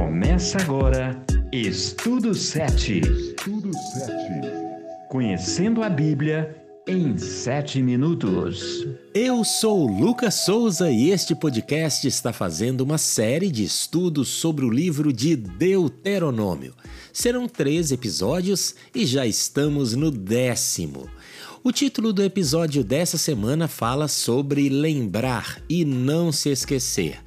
Começa agora Estudo 7. Estudo 7. Conhecendo a Bíblia em 7 minutos. Eu sou Lucas Souza e este podcast está fazendo uma série de estudos sobre o livro de Deuteronômio. Serão três episódios e já estamos no décimo. O título do episódio dessa semana fala sobre lembrar e não se esquecer.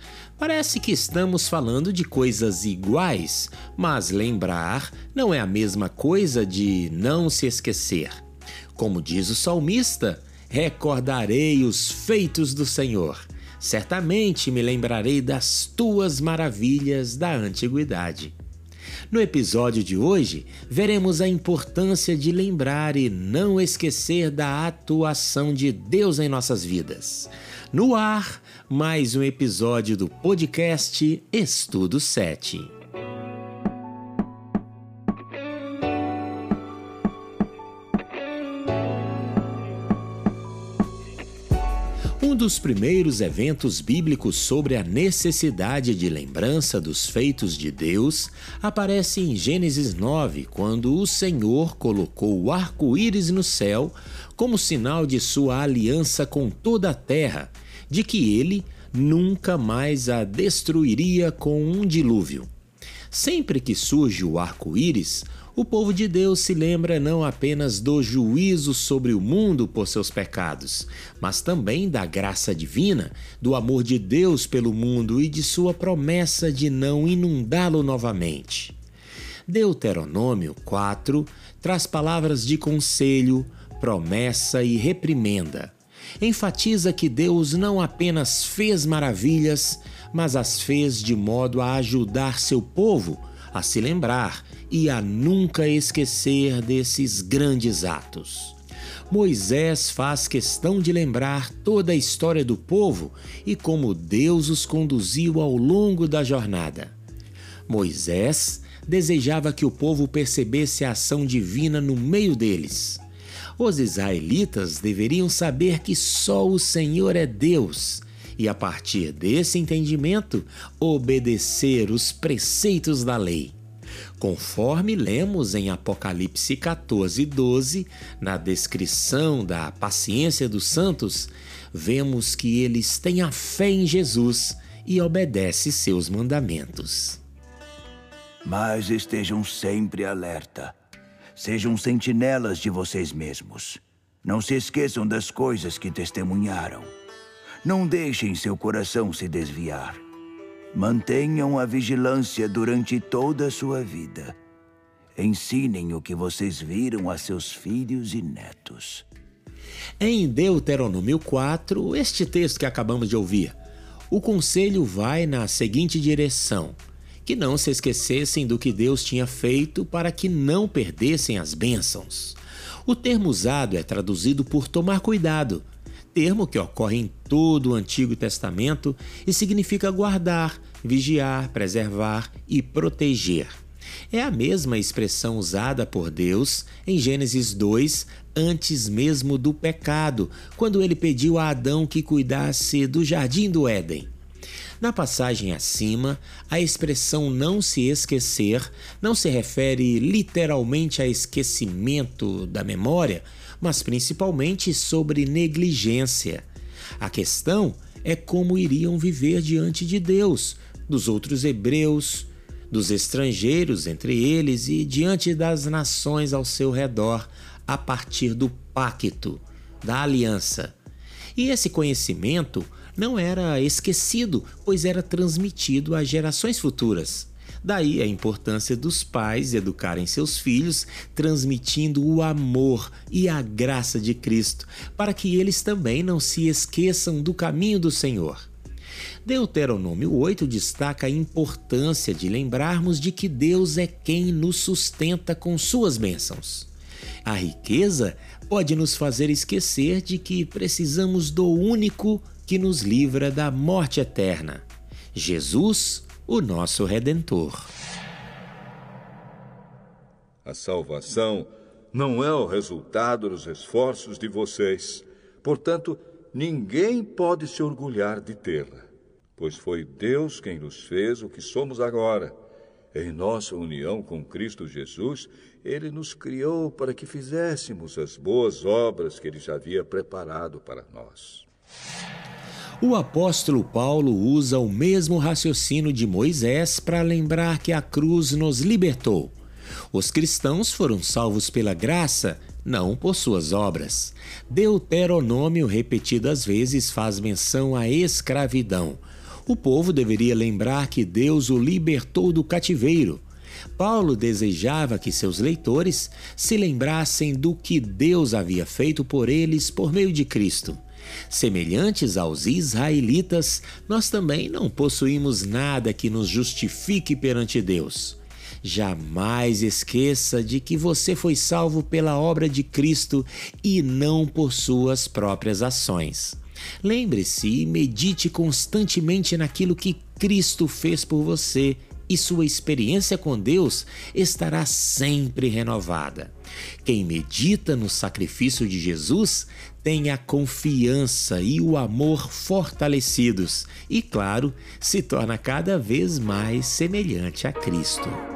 Parece que estamos falando de coisas iguais, mas lembrar não é a mesma coisa de não se esquecer. Como diz o salmista, recordarei os feitos do Senhor. Certamente me lembrarei das tuas maravilhas da antiguidade. No episódio de hoje, veremos a importância de lembrar e não esquecer da atuação de Deus em nossas vidas. No ar, mais um episódio do podcast Estudo 7. Um dos primeiros eventos bíblicos sobre a necessidade de lembrança dos feitos de Deus aparece em Gênesis 9, quando o Senhor colocou o arco-íris no céu como sinal de sua aliança com toda a terra, de que ele nunca mais a destruiria com um dilúvio. Sempre que surge o arco-íris, o povo de Deus se lembra não apenas do juízo sobre o mundo por seus pecados, mas também da graça divina, do amor de Deus pelo mundo e de sua promessa de não inundá-lo novamente. Deuteronômio 4 traz palavras de conselho, promessa e reprimenda. Enfatiza que Deus não apenas fez maravilhas, mas as fez de modo a ajudar seu povo a se lembrar e a nunca esquecer desses grandes atos. Moisés faz questão de lembrar toda a história do povo e como Deus os conduziu ao longo da jornada. Moisés desejava que o povo percebesse a ação divina no meio deles. Os israelitas deveriam saber que só o Senhor é Deus e, a partir desse entendimento, obedecer os preceitos da lei. Conforme lemos em Apocalipse 14, 12, na descrição da paciência dos santos, vemos que eles têm a fé em Jesus e obedecem seus mandamentos. Mas estejam sempre alerta. Sejam sentinelas de vocês mesmos. Não se esqueçam das coisas que testemunharam. Não deixem seu coração se desviar. Mantenham a vigilância durante toda a sua vida. Ensinem o que vocês viram a seus filhos e netos. Em Deuteronômio 4, este texto que acabamos de ouvir, o conselho vai na seguinte direção: que não se esquecessem do que Deus tinha feito para que não perdessem as bênçãos. O termo usado é traduzido por tomar cuidado, termo que ocorre em todo o Antigo Testamento e significa guardar, vigiar, preservar e proteger. É a mesma expressão usada por Deus em Gênesis 2, antes mesmo do pecado, quando ele pediu a Adão que cuidasse do jardim do Éden. Na passagem acima, a expressão não se esquecer não se refere literalmente a esquecimento da memória, mas principalmente sobre negligência. A questão é como iriam viver diante de Deus, dos outros hebreus, dos estrangeiros entre eles e diante das nações ao seu redor, a partir do pacto, da aliança. E esse conhecimento não era esquecido, pois era transmitido às gerações futuras. Daí a importância dos pais educarem seus filhos, transmitindo o amor e a graça de Cristo, para que eles também não se esqueçam do caminho do Senhor. Deuteronômio 8 destaca a importância de lembrarmos de que Deus é quem nos sustenta com suas bênçãos. A riqueza pode nos fazer esquecer de que precisamos do único que nos livra da morte eterna: Jesus, o nosso Redentor. A salvação não é o resultado dos esforços de vocês. Portanto, ninguém pode se orgulhar de tê-la, pois foi Deus quem nos fez o que somos agora Em nossa união com Cristo Jesus, ele nos criou para que fizéssemos as boas obras que ele já havia preparado para nós. O apóstolo Paulo usa o mesmo raciocínio de Moisés para lembrar que a cruz nos libertou. Os cristãos foram salvos pela graça, não por suas obras. Deuteronômio repetidas vezes faz menção à escravidão. O povo deveria lembrar que Deus o libertou do cativeiro. Paulo desejava que seus leitores se lembrassem do que Deus havia feito por eles por meio de Cristo. Semelhantes aos israelitas, nós também não possuímos nada que nos justifique perante Deus. Jamais esqueça de que você foi salvo pela obra de Cristo e não por suas próprias ações. Lembre-se e medite constantemente naquilo que Cristo fez por você e sua experiência com Deus estará sempre renovada. Quem medita no sacrifício de Jesus tem a confiança e o amor fortalecidos e, claro, se torna cada vez mais semelhante a Cristo.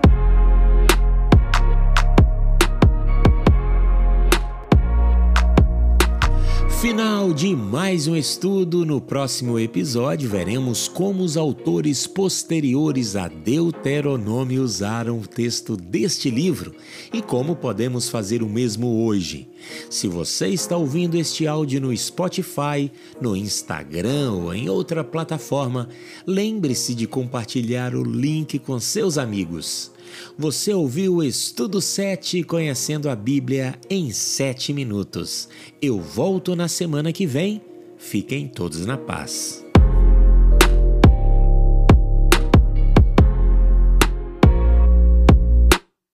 Final de mais um estudo. No próximo episódio, veremos como os autores posteriores a Deuteronômio usaram o texto deste livro e como podemos fazer o mesmo hoje. Se você está ouvindo este áudio no Spotify, no Instagram ou em outra plataforma, lembre-se de compartilhar o link com seus amigos. Você ouviu o Estudo 7 Conhecendo a Bíblia em 7 minutos. Eu volto na semana que vem. Fiquem todos na paz.